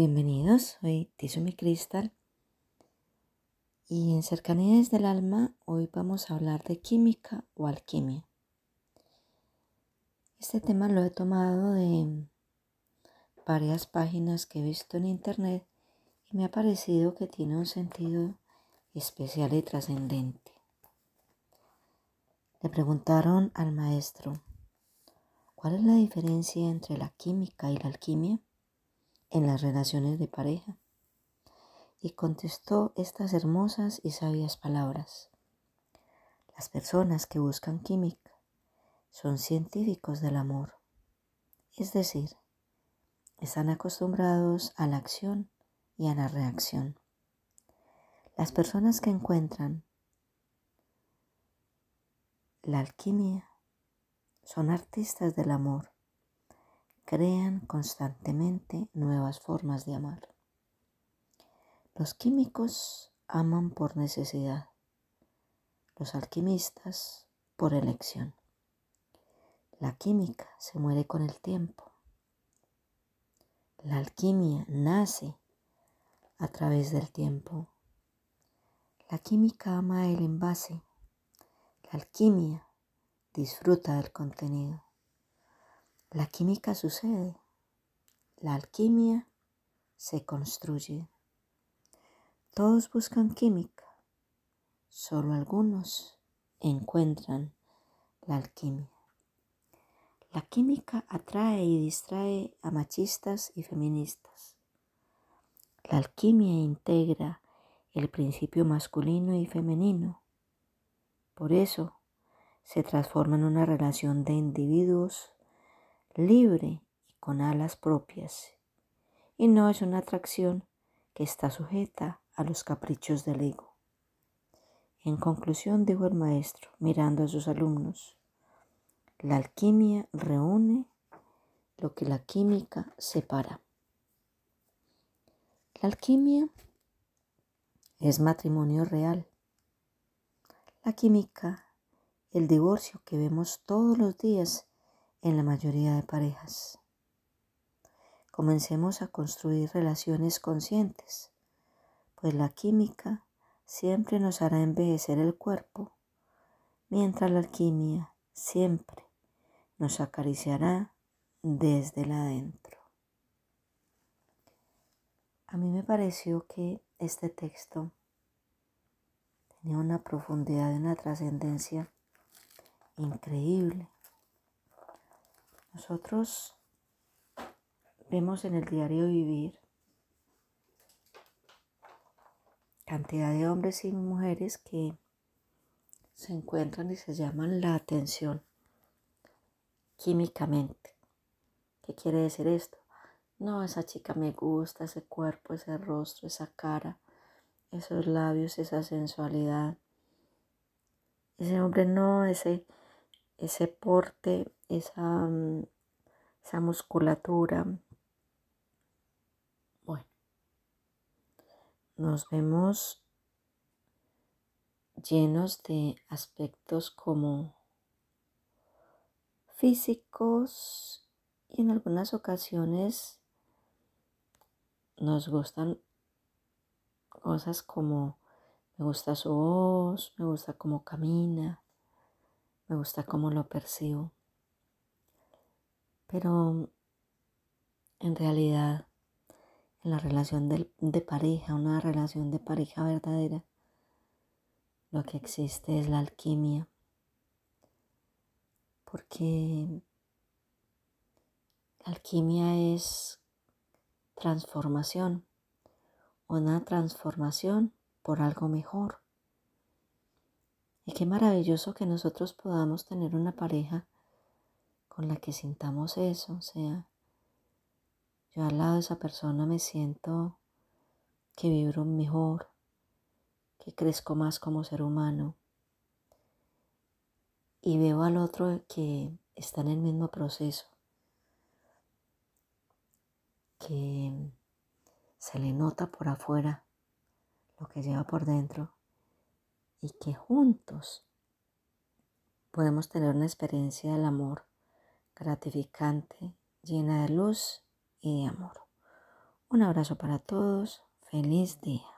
Bienvenidos, soy Tizumi Cristal y en Cercanías del Alma hoy vamos a hablar de química o alquimia. Este tema lo he tomado de varias páginas que he visto en internet y me ha parecido que tiene un sentido especial y trascendente. Le preguntaron al maestro, ¿cuál es la diferencia entre la química y la alquimia? En las relaciones de pareja. Y contestó estas hermosas y sabias palabras. Las personas que buscan química son científicos del amor, es decir, están acostumbrados a la acción y a la reacción. Las personas que encuentran la alquimia son artistas del amor crean constantemente nuevas formas de amar. Los químicos aman por necesidad, los alquimistas por elección. La química se muere con el tiempo. La alquimia nace a través del tiempo. La química ama el envase. La alquimia disfruta del contenido. La química sucede, la alquimia se construye. Todos buscan química, solo algunos encuentran la alquimia. La química atrae y distrae a machistas y feministas. La alquimia integra el principio masculino y femenino. Por eso se transforma en una relación de individuos libre y con alas propias, y no es una atracción que está sujeta a los caprichos del ego. En conclusión, dijo el maestro, mirando a sus alumnos, la alquimia reúne lo que la química separa. La alquimia es matrimonio real. La química, el divorcio que vemos todos los días en la mayoría de parejas. Comencemos a construir relaciones conscientes, pues la química siempre nos hará envejecer el cuerpo, mientras la alquimia siempre nos acariciará desde la adentro. A mí me pareció que este texto tenía una profundidad y una trascendencia increíble. Nosotros vemos en el diario vivir cantidad de hombres y mujeres que se encuentran y se llaman la atención químicamente. ¿Qué quiere decir esto? No, esa chica me gusta, ese cuerpo, ese rostro, esa cara, esos labios, esa sensualidad. Ese hombre no, ese, ese porte, esa, mm, esa musculatura. Bueno, nos vemos llenos de aspectos como físicos y en algunas ocasiones nos gustan cosas como me gusta su voz, me gusta cómo camina, me gusta cómo lo percibo. Pero en realidad, en la relación de, de, pareja, una relación de pareja verdadera, lo que existe es la alquimia. Porque la alquimia es transformación, una transformación por algo mejor. Y qué maravilloso que nosotros podamos tener una pareja con la que sintamos eso. O sea, yo al lado de esa persona me siento que vibro mejor, que crezco más como ser humano y veo al otro que está en el mismo proceso, que se le nota por afuera lo que lleva por dentro y que juntos podemos tener una experiencia del amor gratificante, llena de luz y de amor. Un abrazo para todos, feliz día.